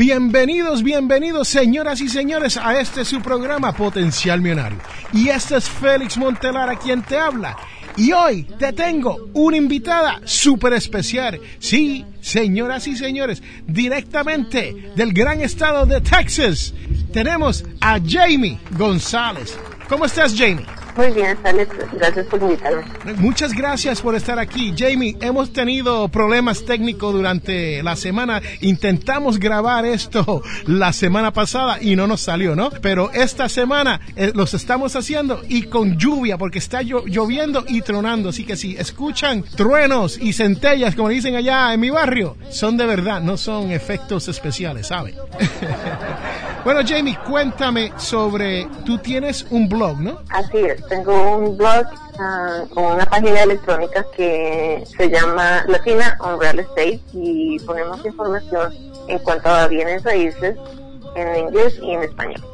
Bienvenidos, bienvenidos señoras y señores a este su programa Potencial Millonario. Y este es Félix Montelara quien te habla. Y hoy te tengo una invitada súper especial. Sí, señoras y señores, directamente del gran estado de Texas, tenemos a Jamie González. ¿Cómo estás, Jamie? Muy bien, Alex. Gracias por invitarme. Muchas gracias por estar aquí. Jamie, hemos tenido problemas técnicos durante la semana. Intentamos grabar esto la semana pasada y no nos salió, ¿no? Pero esta semana eh, los estamos haciendo y con lluvia porque está lloviendo y tronando. Así que si escuchan truenos y centellas, como dicen allá en mi barrio, son de verdad, no son efectos especiales, ¿sabe? bueno, Jamie, cuéntame sobre, tú tienes un blog, ¿no? Así es tengo un blog uh, con una página electrónica que se llama Latina on Real Estate y ponemos información en cuanto a bienes raíces en inglés y en español.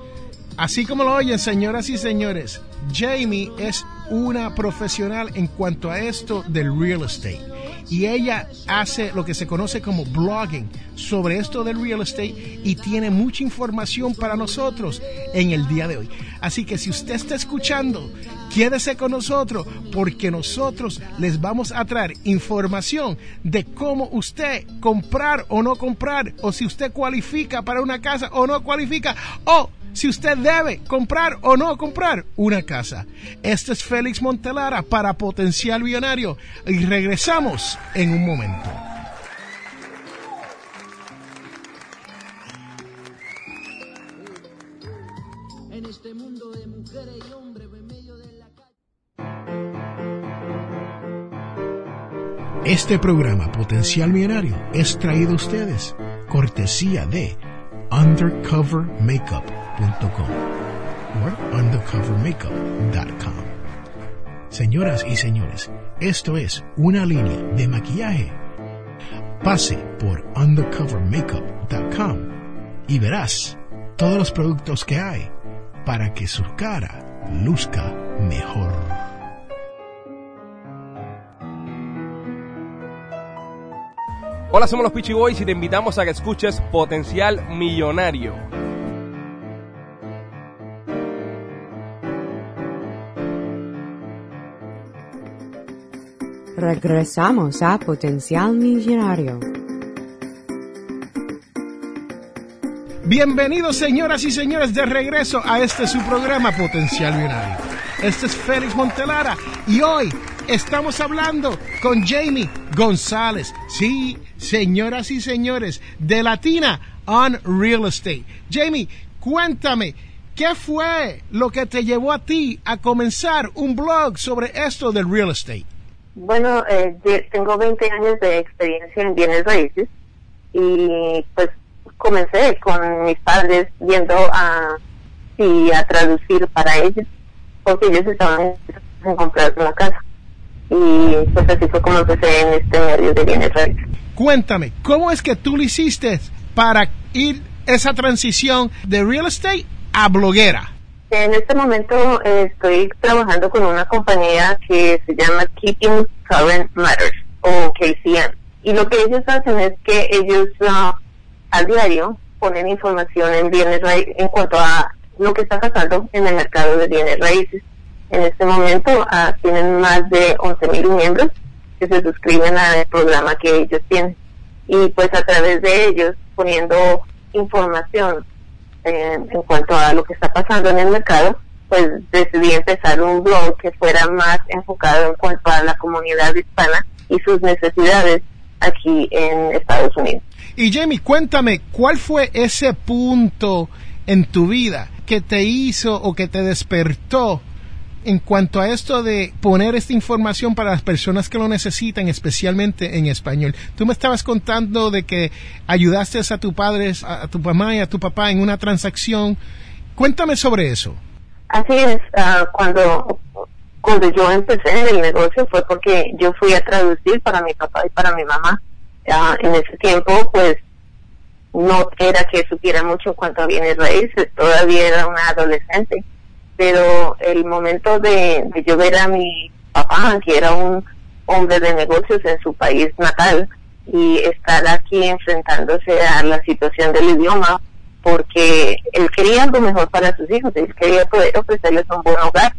Así como lo oyen, señoras y señores, Jamie es una profesional en cuanto a esto del real estate. Y ella hace lo que se conoce como blogging sobre esto del real estate y tiene mucha información para nosotros en el día de hoy. Así que si usted está escuchando, quédese con nosotros porque nosotros les vamos a traer información de cómo usted comprar o no comprar, o si usted cualifica para una casa o no cualifica, o si usted debe comprar o no comprar una casa. Este es Félix Montelara para Potencial Millonario y regresamos en un momento. En este mundo de mujeres y hombres en medio de la Este programa Potencial Millonario es traído a ustedes cortesía de Undercover Makeup o undercovermakeup.com. Señoras y señores, esto es una línea de maquillaje. Pase por undercovermakeup.com y verás todos los productos que hay para que su cara luzca mejor. Hola, somos los Peachy Boys y te invitamos a que escuches Potencial Millonario Regresamos a Potencial Millonario. Bienvenidos señoras y señores de regreso a este su programa Potencial Millonario. Este es Félix Montelara y hoy estamos hablando con Jamie González. Sí, señoras y señores, de Latina on Real Estate. Jamie, cuéntame, ¿qué fue lo que te llevó a ti a comenzar un blog sobre esto del real estate? Bueno, eh, tengo 20 años de experiencia en bienes raíces y pues comencé con mis padres viendo a y a traducir para ellos porque ellos estaban en comprar una casa y pues así fue como empecé en este medio de bienes raíces. Cuéntame, ¿cómo es que tú lo hiciste para ir esa transición de real estate a bloguera? En este momento eh, estoy trabajando con una compañía que se llama Keeping Current Matters o KCM. Y lo que ellos hacen es que ellos uh, al diario ponen información en bienes en cuanto a lo que está pasando en el mercado de bienes raíces. En este momento uh, tienen más de 11.000 miembros que se suscriben al programa que ellos tienen. Y pues a través de ellos poniendo información eh, en cuanto a lo que está pasando en el mercado, pues decidí empezar un blog que fuera más enfocado en cuanto a la comunidad hispana y sus necesidades aquí en Estados Unidos. Y Jamie, cuéntame, ¿cuál fue ese punto en tu vida que te hizo o que te despertó en cuanto a esto de poner esta información para las personas que lo necesitan, especialmente en español. Tú me estabas contando de que ayudaste a tu padre, a tu mamá y a tu papá en una transacción. Cuéntame sobre eso. Así es, ah, cuando, cuando yo empecé en el negocio fue porque yo fui a traducir para mi papá y para mi mamá. Ah, en ese tiempo, pues, no era que supiera mucho cuánto a bienes raíces, todavía era una adolescente pero el momento de, yo ver a mi papá, que era un hombre de negocios en su país natal, y estar aquí enfrentándose a la situación del idioma, porque él quería algo mejor para sus hijos, él quería poder ofrecerles un buen hogar.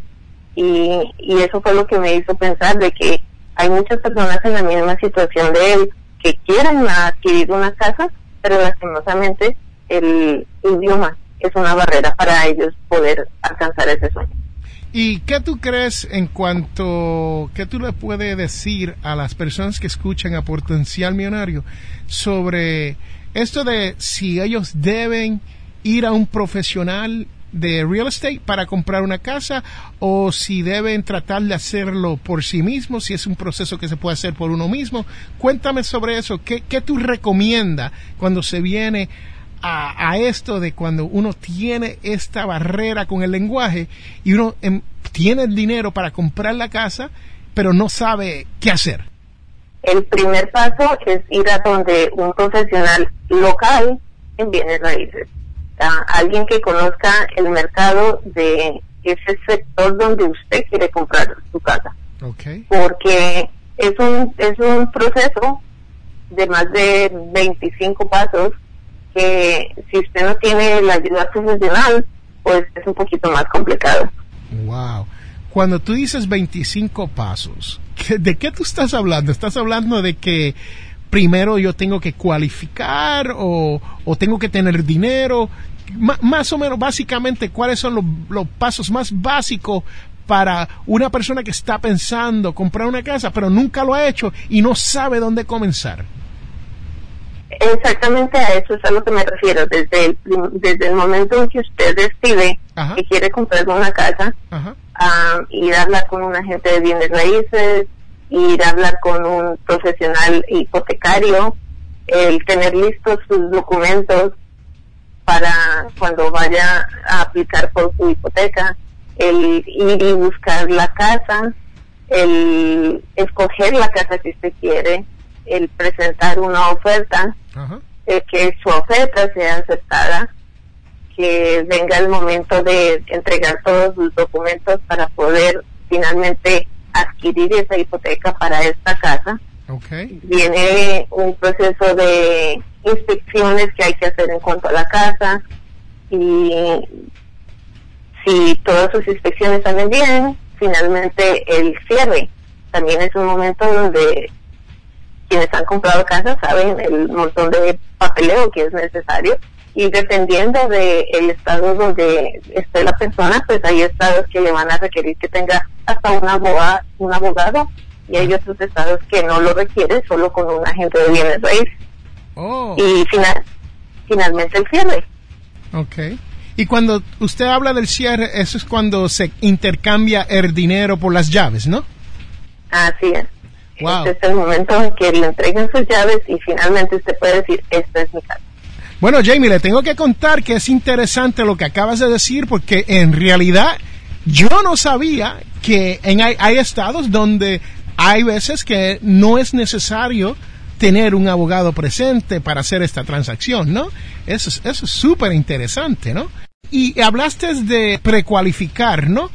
Y, y eso fue lo que me hizo pensar de que hay muchas personas en la misma situación de él que quieren adquirir una casa, pero lastimosamente el idioma es una barrera para ellos poder alcanzar ese sueño. ¿Y qué tú crees en cuanto, qué tú le puedes decir a las personas que escuchan a Potencial Millonario sobre esto de si ellos deben ir a un profesional de real estate para comprar una casa o si deben tratar de hacerlo por sí mismos, si es un proceso que se puede hacer por uno mismo. Cuéntame sobre eso. ¿Qué, qué tú recomiendas cuando se viene a, esto de cuando uno tiene esta barrera con el lenguaje y uno em, tiene el dinero para comprar la casa, pero no sabe qué hacer? El primer paso es ir a donde un profesional local en bienes raíces, alguien que conozca el mercado de ese sector donde usted quiere comprar su casa. Porque es un, es un proceso de más de 25 pasos si usted no tiene la ayuda profesional, pues es un poquito más complicado. Wow. Cuando tú dices 25 pasos, ¿de qué tú estás hablando? ¿Estás hablando de que primero yo tengo que cualificar o, tengo que tener dinero? más o menos, básicamente, ¿cuáles son los pasos más básicos para una persona que está pensando comprar una casa, pero nunca lo ha hecho y no sabe dónde comenzar? Exactamente a eso es a lo que me refiero. Desde el, desde el momento en que usted decide que quiere comprar una casa, ir a hablar con un agente de bienes raíces, ir a hablar con un profesional hipotecario, el tener listos sus documentos para cuando vaya a aplicar por su hipoteca, el ir y buscar la casa, el escoger la casa que usted quiere, el presentar una oferta, eh, que su oferta sea aceptada, que venga el momento de entregar todos sus documentos para poder finalmente adquirir esa hipoteca para esta casa. Viene un proceso de inspecciones que hay que hacer en cuanto a la casa y si todas sus inspecciones salen bien, finalmente el cierre. También es un momento donde quienes han comprado casas saben el montón de papeleo que es necesario y dependiendo del el estado donde esté la persona, pues hay estados que le van a requerir que tenga hasta un abogado, un abogado y hay otros estados que no lo requieren solo con un agente de bienes raíces. Oh. Y final, finalmente el cierre. Ok. Y cuando usted habla del cierre, eso es cuando se intercambia el dinero por las llaves, ¿no? Así es. Este es el momento en que le entreguen sus llaves y finalmente usted puede decir, esta es mi casa. Bueno, Jamie, le tengo que contar que es interesante lo que acabas de decir porque en realidad yo no sabía que en, hay, hay estados donde hay veces que no es necesario tener un abogado presente para hacer esta transacción, ¿no? Eso es eso es súper interesante, ¿no? Y hablaste de precualificar, ¿no?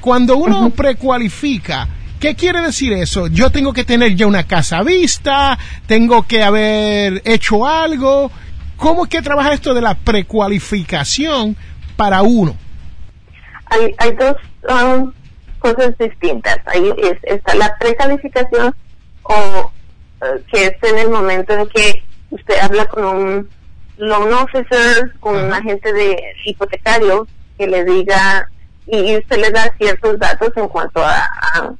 Cuando uno precualifica, ¿Qué quiere decir eso? Yo tengo que tener ya una casa vista, tengo que haber hecho algo. ¿Cómo es que trabaja esto de la precualificación para uno? Hay, hay dos um, cosas distintas. Ahí está la precalificación o eh, que es en el momento en que usted habla con un loan officer, con un agente de hipotecario que le diga y usted le da ciertos datos en cuanto a, a,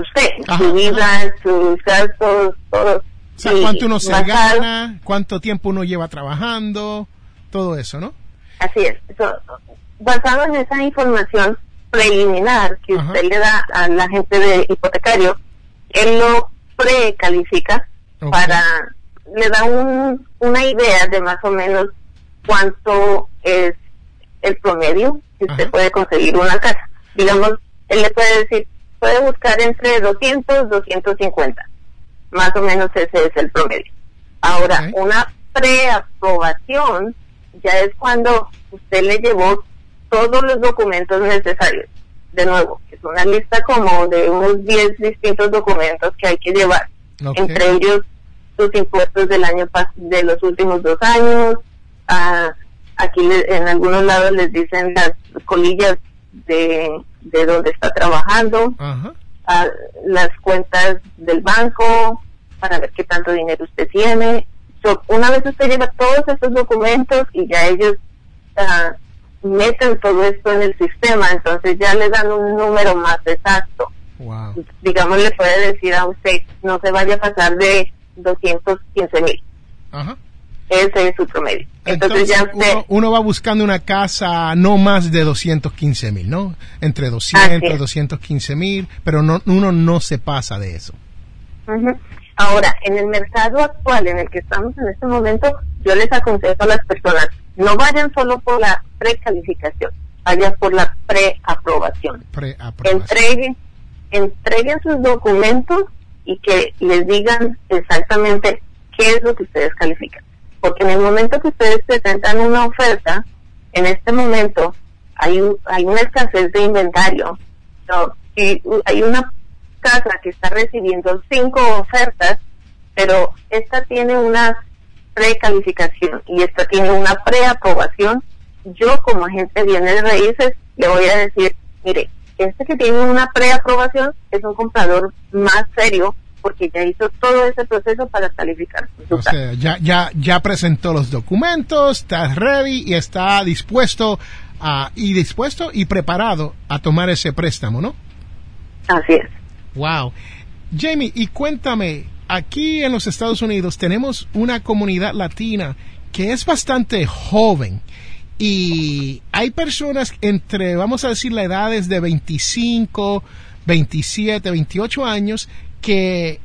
usted, su vida, sus gastos, todo. O sea, cuánto uno se gana, cuánto tiempo uno lleva trabajando, todo eso, ¿no? Así es. basado en esa información preliminar que usted le da a la gente de hipotecario, él lo precalifica para, le da un, una idea de más o menos cuánto es el promedio que usted puede conseguir una casa. Digamos, él le puede decir, puede buscar entre 200, 250. Más o menos ese es el promedio. Ahora, una preaprobación ya es cuando usted le llevó todos los documentos necesarios. De nuevo, es una lista como de unos 10 distintos documentos que hay que llevar. Entre ellos, sus impuestos del año de los últimos dos años, a aquí en algunos lados les dicen las colillas de, de donde está trabajando, a las cuentas del banco, para ver qué tanto dinero usted tiene. una vez usted lleva todos esos documentos y ya ellos uh, meten todo esto en el sistema, entonces ya le dan un número más exacto. Digamos, le puede decir a usted, no se vaya a pasar de 215 mil. Ese es su promedio. Entonces, ya uno, va buscando una casa no más de 215 mil, ¿no? Entre 200, 215 mil, pero no, uno no se pasa de eso. Ahora, en el mercado actual en el que estamos en este momento, yo les aconsejo a las personas, no vayan solo por la precalificación, vayan por la preaprobación. Entreguen, entreguen sus documentos y que les digan exactamente qué es lo que ustedes califican porque en el momento que ustedes presentan una oferta, en este momento hay, hay una escasez de inventario. y hay una casa que está recibiendo cinco ofertas, pero esta tiene una precalificación y esta tiene una preaprobación. Yo como agente de bienes raíces le voy a decir, mire, este que tiene una preaprobación es un comprador más serio porque ya hizo todo ese proceso para calificar. O sea, ya, ya, ya presentó los documentos, está ready y está dispuesto a, y dispuesto y preparado a tomar ese préstamo, ¿no? Así es. Wow. Jamie, y cuéntame, aquí en los Estados Unidos tenemos una comunidad latina que es bastante joven y hay personas entre, vamos a decir, la edad de 25, 27, 28 años que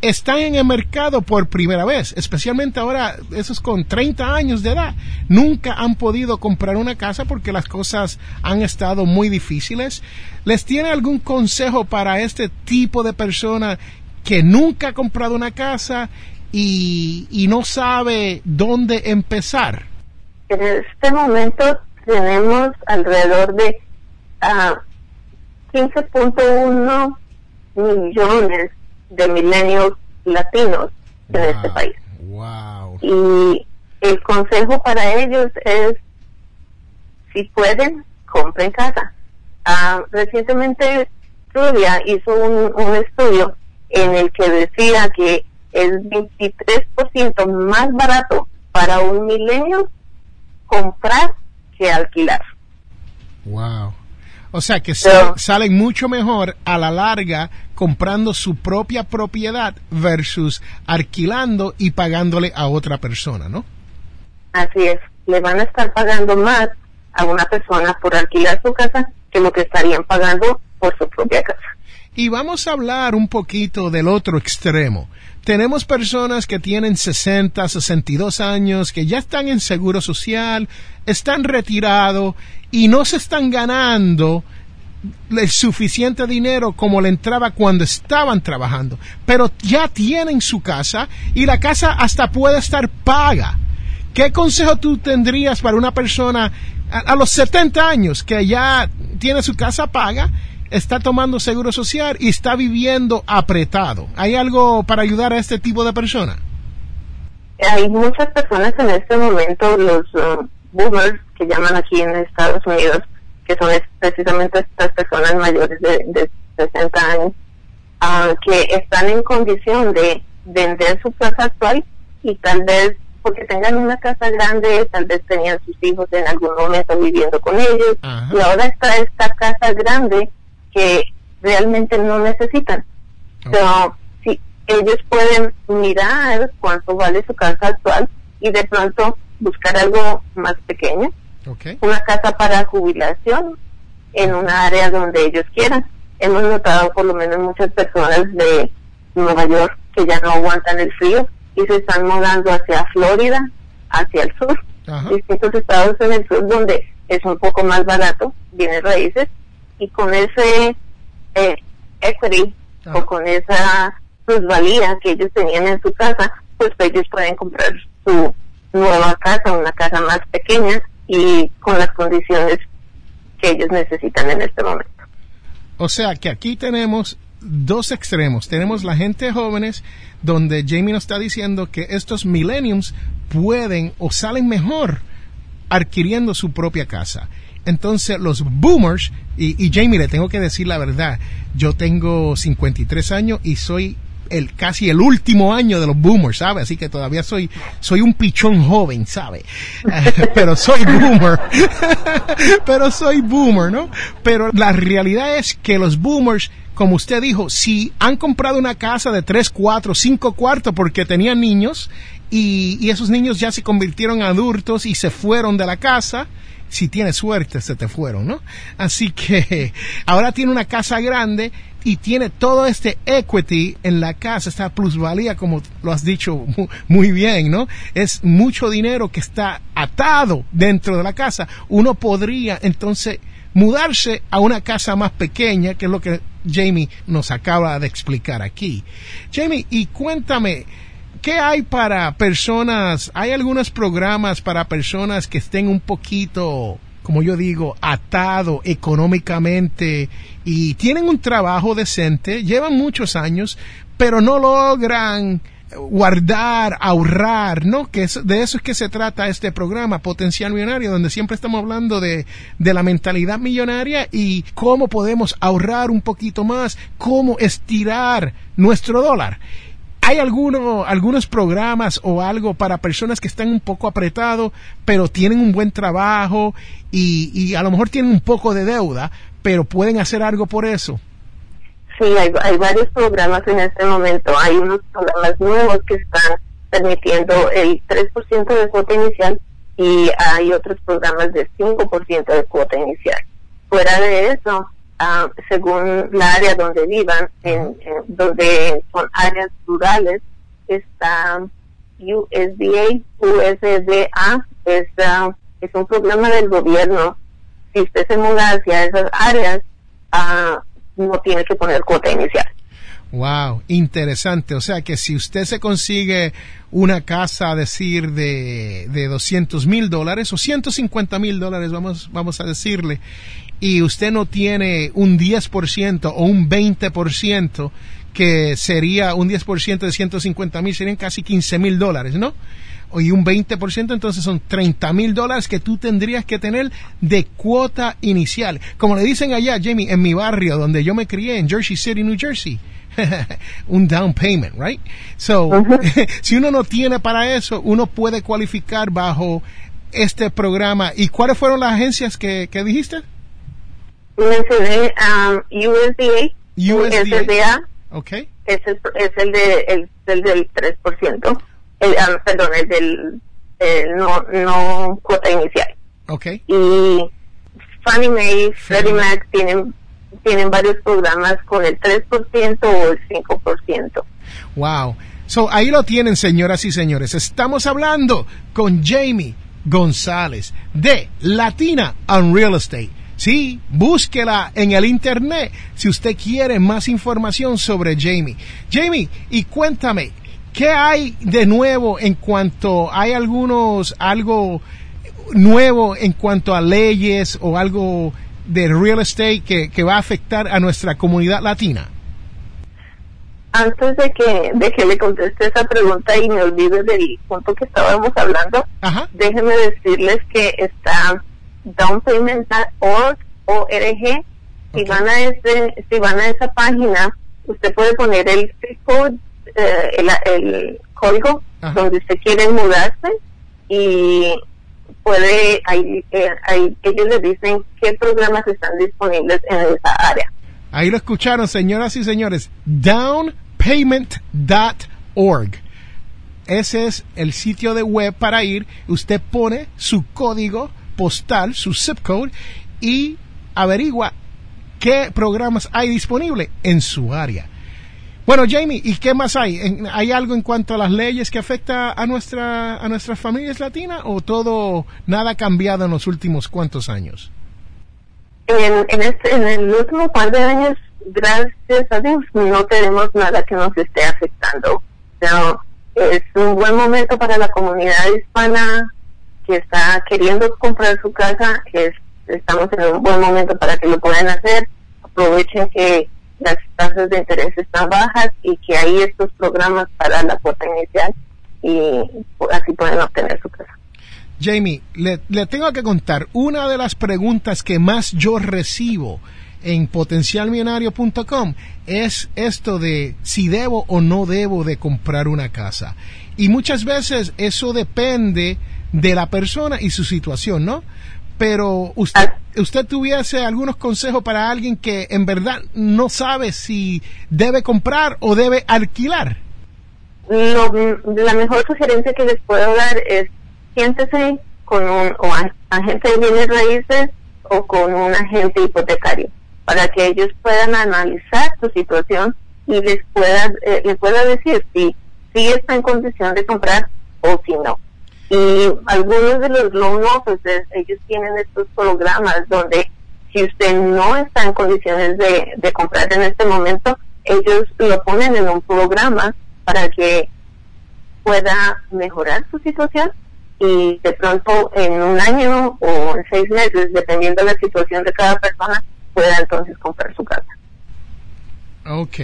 están en el mercado por primera vez, especialmente ahora esos con 30 años de edad, nunca han podido comprar una casa porque las cosas han estado muy difíciles. ¿Les tiene algún consejo para este tipo de persona que nunca ha comprado una casa y, no sabe dónde empezar? En este momento tenemos alrededor de 15.1 ah, millones de milenios latinos en este país. Y el consejo para ellos es, si pueden, compren casa. Ah, recientemente Truvia hizo un, un estudio en el que decía que es 23% más barato para un milenio comprar que alquilar. Wow. O sea que salen mucho mejor a la larga comprando su propia propiedad versus alquilando y pagándole a otra persona, ¿no? Así es, le van a estar pagando más a una persona por alquilar su casa que lo que estarían pagando por su propia casa. Y vamos a hablar un poquito del otro extremo. Tenemos personas que tienen 60, 62 años, que ya están en seguro social, están retirados y no se están ganando el suficiente dinero como le entraba cuando estaban trabajando, pero ya tienen su casa y la casa hasta puede estar paga. ¿Qué consejo tú tendrías para una persona a, a, los 70 años que ya tiene su casa paga, está tomando seguro social y está viviendo apretado? ¿Hay algo para ayudar a este tipo de personas? Hay muchas personas en este momento, los uh, boomers que llaman aquí en Estados Unidos, que son precisamente estas personas mayores de, 60 años, uh, que están en condición de vender su casa actual y tal vez porque tengan una casa grande, tal vez tenían sus hijos en algún momento viviendo con ellos, Ajá. y ahora está esta casa grande que realmente no necesitan. Ok. So, sí, ellos pueden mirar cuánto vale su casa actual y de pronto buscar algo más pequeño, una casa para jubilación en una área donde ellos quieran. Hemos notado por lo menos muchas personas de Nueva York que ya no aguantan el frío y se están mudando hacia Florida, hacia el sur, Ajá. distintos estados en el sur donde es un poco más barato, bienes raíces, y con ese eh, equity Ajá. o con esa plusvalía que ellos tenían en su casa, pues ellos pueden comprar su nueva casa, una casa más pequeña y con las condiciones que ellos necesitan en este momento. O sea que aquí tenemos dos extremos. Tenemos la gente jóvenes donde Jamie nos está diciendo que estos millenniums pueden o salen mejor adquiriendo su propia casa. Entonces los boomers, y, Jamie le tengo que decir la verdad, yo tengo 53 años y soy el casi el último año de los boomers, ¿sabe? Así que todavía soy soy un pichón joven, ¿sabe? Pero soy boomer. Pero soy boomer, ¿no? Pero la realidad es que los boomers, como usted dijo, si han comprado una casa de 3, 4, 5 cuartos porque tenían niños y, y esos niños ya se convirtieron en adultos y se fueron de la casa, si tienes suerte se te fueron, ¿no? Así que ahora tiene una casa grande y tiene todo este equity en la casa, esta plusvalía, como lo has dicho mu- muy bien, ¿no? Es mucho dinero que está atado dentro de la casa. Uno podría entonces mudarse a una casa más pequeña, que es lo que Jamie nos acaba de explicar aquí. Jamie, y cuéntame, ¿Qué hay para personas? ¿Hay algunos programas para personas que estén un poquito, como yo digo, atado económicamente y tienen un trabajo decente, llevan muchos años, pero no logran guardar, ahorrar, ¿no? Que es, de eso es que se trata este programa, Potencial Millonario, donde siempre estamos hablando de, de la mentalidad millonaria y cómo podemos ahorrar un poquito más, cómo estirar nuestro dólar. ¿Hay alguno, algunos programas o algo para personas que están un poco apretados, pero tienen un buen trabajo y, y a lo mejor tienen un poco de deuda, pero pueden hacer algo por eso? Sí, hay, hay varios programas en este momento. Hay unos programas nuevos que están permitiendo el 3% de cuota inicial y hay otros programas de 5% de cuota inicial. Fuera de eso, ah, según la área donde vivan, en, en- donde son áreas rurales, está USDA, USDA, es, ah, es un programa del gobierno. Si usted se muda hacia esas áreas, ah, no tiene que poner cuota inicial. Wow, interesante. O sea que si usted se consigue una casa, a decir, de, de 200 mil dólares o 150 mil dólares, vamos, vamos a decirle, y usted no tiene un 10% o un 20%, que sería un 10% de 150 mil, serían casi 15 mil dólares, ¿no? y un 20%, entonces son 30 mil dólares que tú tendrías que tener de cuota inicial. Como le dicen allá, Jamie, en mi barrio donde yo me crié, en Jersey City, New Jersey. un down payment, right? So, si uno no tiene para eso, uno puede cualificar bajo este programa. ¿Y cuáles fueron las agencias que, que dijiste? Mencioné um, USDA, USDA. USDA Ok. es el, es el, de, el, el del 3%, el, ah, perdón, el del el no, no cuota inicial. Ok. Y Fannie Mae, Freddie Mac tienen, tienen varios programas con el 3% o el 5%. Wow. So, ahí lo tienen, señoras y señores. Estamos hablando con Jamie González de Latina on Real Estate. Sí, búsquela en el internet si usted quiere más información sobre Jamie. Jamie, y cuéntame, ¿qué hay de nuevo en cuanto hay algunos, algo nuevo en cuanto a leyes o algo de real estate que, que va a afectar a nuestra comunidad latina? Antes de que, de que le conteste esa pregunta y me olvide del punto que estábamos hablando, Ajá. déjenme decirles que está downpayment.org, ORG. Si van a si van a esa página, usted puede poner el code, eh, el, el código Ajá. donde usted quiere mudarse y puede, ahí, eh, ahí ellos le dicen qué programas están disponibles en esa área. Ahí lo escucharon, señoras y señores. Downpayment.org. Ese es el sitio de web para ir. Usted pone su código postal, su zip code, y averigua qué programas hay disponibles en su área. Bueno, Jamie, ¿y qué más hay? ¿Hay algo en cuanto a las leyes que afecta a nuestra a nuestras familias latinas o todo nada ha cambiado en los últimos cuantos años? En, en, este, el último par de años, gracias a Dios, no tenemos nada que nos esté afectando. Es un buen momento para la comunidad hispana que está queriendo comprar su casa. Es, estamos en un buen momento para que lo puedan hacer. Aprovechen que las tasas de interés están bajas y que hay estos programas para la cuota inicial y así pueden obtener su casa. Jamie, le, le tengo que contar, una de las preguntas que más yo recibo en potencialmillonario.com es esto de si debo o no debo de comprar una casa. Y muchas veces eso depende de la persona y su situación, ¿no? Pero usted, usted tuviese algunos consejos para alguien que en verdad no sabe si debe comprar o debe alquilar. Lo, la mejor sugerencia que les puedo dar es siéntese con un o a- agente de bienes raíces o con un agente hipotecario para que ellos puedan analizar su situación y les pueda eh, les pueda decir si si está en condición de comprar o si no y algunos de los loan officers ellos tienen estos programas donde si usted no está en condiciones de, de comprar en este momento ellos lo ponen en un programa para que pueda mejorar su situación y de pronto en un año o en seis meses, dependiendo de la situación de cada persona, pueda entonces comprar su casa. Ok.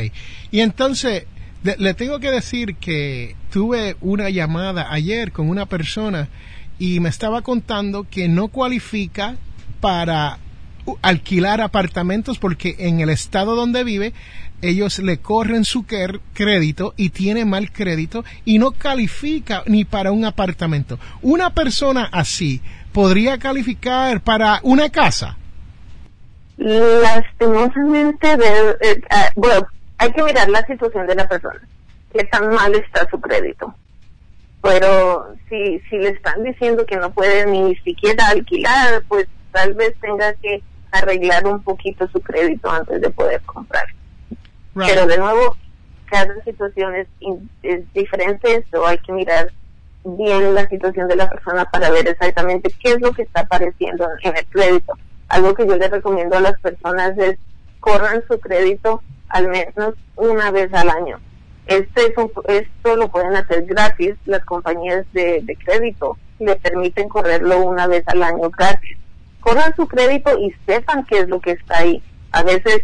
Y entonces, le, tengo que decir que tuve una llamada ayer con una persona y me estaba contando que no cualifica para alquilar apartamentos porque en el estado donde vive ellos le corren su crédito y tiene mal crédito y no califica ni para un apartamento. Una persona así podría calificar para una casa. Lastimosamente, de- eh, ah, bueno, hay que mirar la situación de la persona, qué tan mal está su crédito. Pero si, si le están diciendo que no puede ni siquiera alquilar, pues tal vez tenga que arreglar un poquito su crédito antes de poder comprar. Right. Pero de nuevo, cada situación es, es diferente, eso hay que mirar bien la situación de la persona para ver exactamente qué es lo que está apareciendo en, el crédito. Algo que yo les recomiendo a las personas es corran su crédito al menos una vez al año. Este es un- esto lo pueden hacer gratis, las compañías de, crédito le permiten correrlo una vez al año gratis. Corran su crédito y sepan qué es lo que está ahí. A veces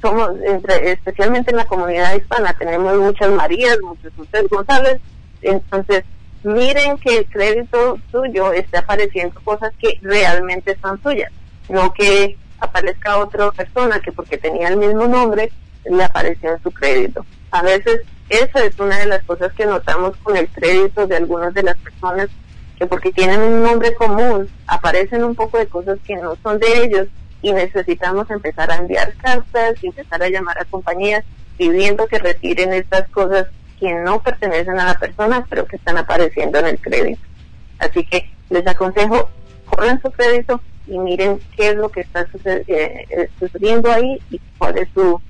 somos, entre, especialmente en la comunidad hispana, tenemos muchas Marías, muchos José González, entonces miren que el crédito suyo esté apareciendo cosas que realmente son suyas, no que aparezca otra persona que porque tenía el mismo nombre le apareció en su crédito. A veces esa es una de las cosas que notamos con el crédito de algunas de las personas que porque tienen un nombre común aparecen un poco de cosas que no son de ellos y necesitamos empezar a enviar cartas empezar a llamar a compañías pidiendo que retiren estas cosas que no pertenecen a la persona pero que están apareciendo en el crédito. Así que les aconsejo, corran su crédito y miren qué es lo que está eh, eh, sucediendo ahí y cuál es su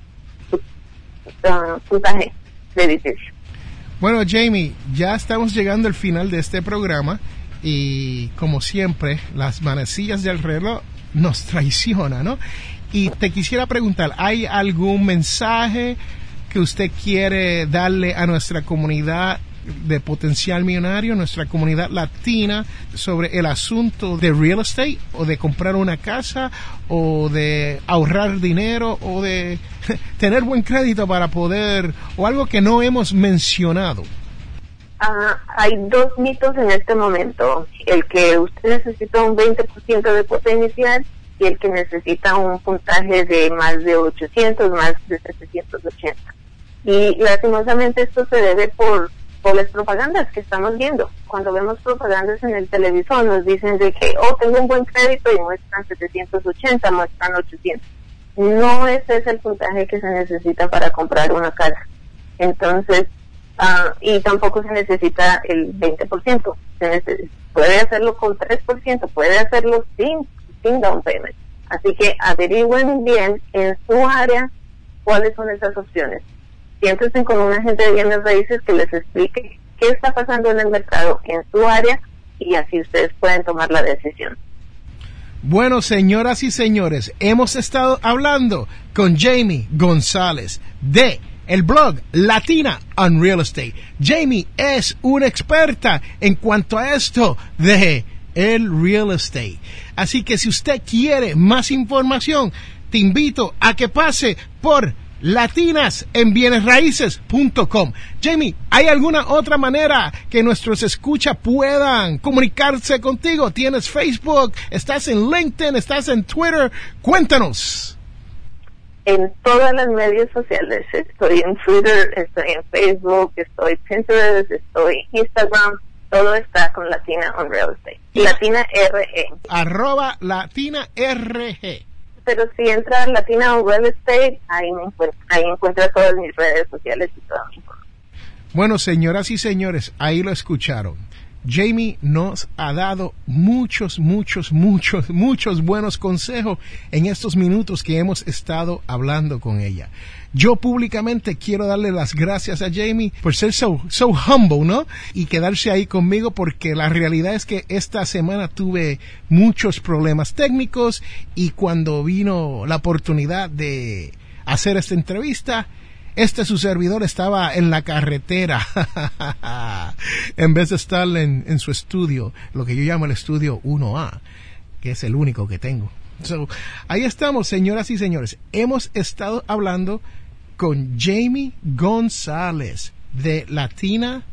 Bueno, Jamie, ya estamos llegando al final de este programa y como siempre, las manecillas del reloj nos traicionan, ¿no? Y te quisiera preguntar, ¿hay algún mensaje que usted quiere darle a nuestra comunidad de potencial millonario, nuestra comunidad latina, sobre el asunto de real estate o de comprar una casa o de ahorrar dinero o de tener buen crédito para poder, o algo que no hemos mencionado? Ah, hay dos mitos en este momento. El que usted necesita un 20% de cuota inicial y el que necesita un puntaje de más de 800, más de 780. Y lastimosamente esto se debe por por las propagandas que estamos viendo. Cuando vemos propagandas en el televisor nos dicen de que, oh, tengo un buen crédito y muestran 780, muestran 800. No ese es el puntaje que se necesita para comprar una casa. Entonces, ah, y tampoco se necesita el 20%. Se puede hacerlo con 3%, puede hacerlo sin, sin down payment. Así que averigüen bien en su área cuáles son esas opciones siéntense con un agente de bienes raíces que les explique qué está pasando en el mercado en su área y así ustedes pueden tomar la decisión. Bueno, señoras y señores, hemos estado hablando con Jamie González de el blog Latina on Real Estate. Jamie es una experta en cuanto a esto de el real estate. Así que si usted quiere más información, te invito a que pase por latinas en bienesraíces.com. Jamie, ¿hay alguna otra manera que nuestros escucha puedan comunicarse contigo? ¿Tienes Facebook? ¿Estás en LinkedIn? ¿Estás en Twitter? Cuéntanos. En todas las medios sociales. Estoy en Twitter, estoy en Facebook, estoy en Pinterest, estoy en Instagram. Todo está con Latina on Real Estate. Latina RE. Arroba Latina RG pero si entra en Latina o Real Estate, ahí, me encuentra, ahí encuentra todas mis redes sociales y todo. Bueno, señoras y señores, ahí lo escucharon. Jamie nos ha dado muchos, muchos, muchos, muchos buenos consejos en estos minutos que hemos estado hablando con ella. Yo públicamente quiero darle las gracias a Jamie por ser so, so humble, ¿no? Y quedarse ahí conmigo porque la realidad es que esta semana tuve muchos problemas técnicos y cuando vino la oportunidad de hacer esta entrevista, este su servidor estaba en la carretera en vez de estar en, su estudio, lo que yo llamo el estudio 1A, que es el único que tengo. ahí estamos, señoras y señores. Hemos estado hablando con Jamie González de Latina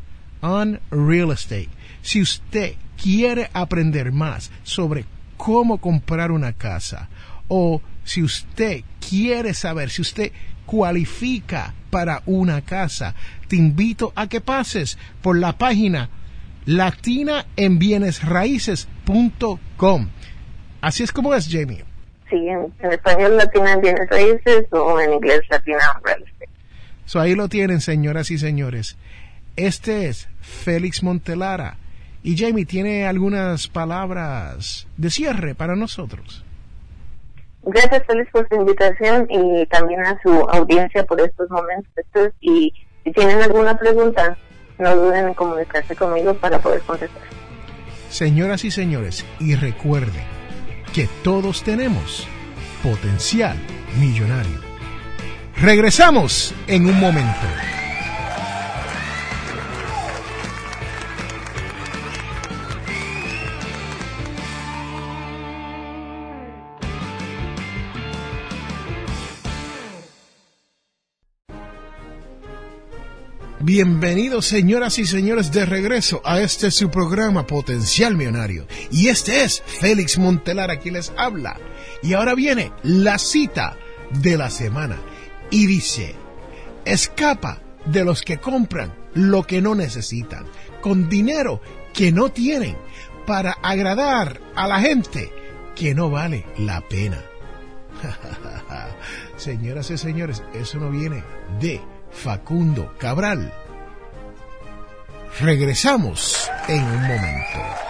on Real Estate. Si usted quiere aprender más sobre cómo comprar una casa o si usted quiere saber, si usted cualifica para una casa, te invito a que pases por la página latinaenbienesraíces.com. Así es como es, Jamie. Sí, en, español Latina en Bienes Raíces o en inglés Latina Real Estate. So ahí lo tienen, señoras y señores. Este es Félix Montelara. Y Jamie tiene algunas palabras de cierre para nosotros. Gracias, Félix, por su invitación y también a su audiencia por estos momentos. Y si tienen alguna pregunta, no duden en comunicarse conmigo para poder contestar. Señoras y señores, y recuerden que todos tenemos potencial millonario. Regresamos en un momento. Bienvenidos señoras y señores de regreso a este su programa Potencial Millonario. Y este es Félix Montelar quien les habla. Y ahora viene la cita de la semana. Y dice, escapa de los que compran lo que no necesitan, con dinero que no tienen, para agradar a la gente que no vale la pena. Señoras y señores, eso no viene de Facundo Cabral. Regresamos en un momento.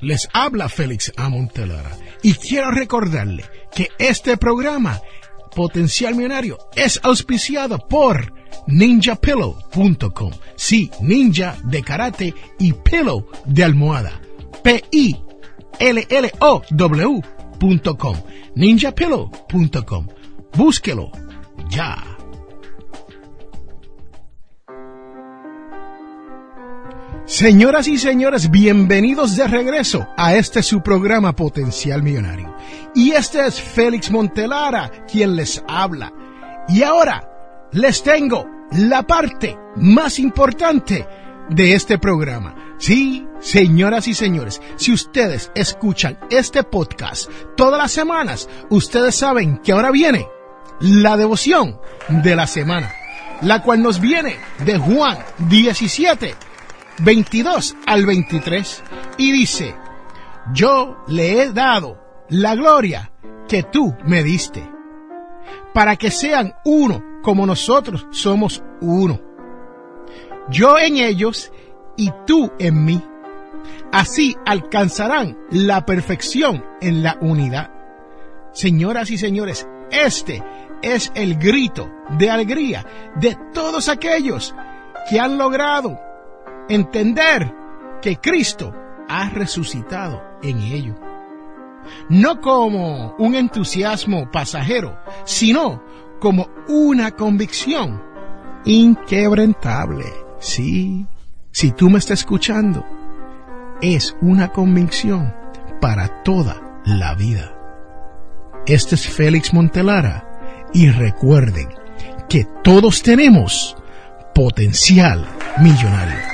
Les habla Félix Amontelara y quiero recordarle que este programa Potencial Millonario es auspiciado por ninjapillow.com. Sí, ninja de karate y pillow de almohada. P-I-L-L-O-W.com. ninjapillow.com. Búsquelo ya. Señoras y señores, bienvenidos de regreso a este su programa Potencial Millonario. Y este es Félix Montelara quien les habla. Y ahora les tengo la parte más importante de este programa. Sí, señoras y señores, si ustedes escuchan este podcast todas las semanas, ustedes saben que ahora viene la devoción de la semana, la cual nos viene de Juan 17, 22 al 23, y dice, yo le he dado la gloria que tú me diste, para que sean uno como nosotros somos uno. Yo en ellos y tú en mí. Así alcanzarán la perfección en la unidad. Señoras y señores, este es el grito de alegría de todos aquellos que han logrado entender que Cristo ha resucitado en ellos. No como un entusiasmo pasajero, sino como una convicción inquebrantable. Sí, si tú me estás escuchando, es una convicción para toda la vida. Este es Félix Montelara y recuerden que todos tenemos potencial millonario.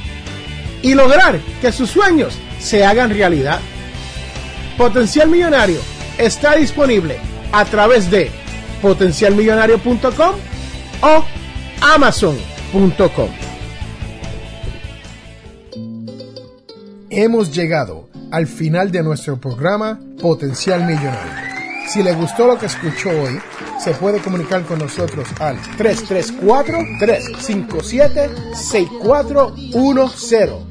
y lograr que sus sueños se hagan realidad. Potencial Millonario está disponible a través de potencialmillonario.com o amazon.com. Hemos llegado al final de nuestro programa Potencial Millonario. Si le gustó lo que escuchó hoy, se puede comunicar con nosotros al 334-357-6410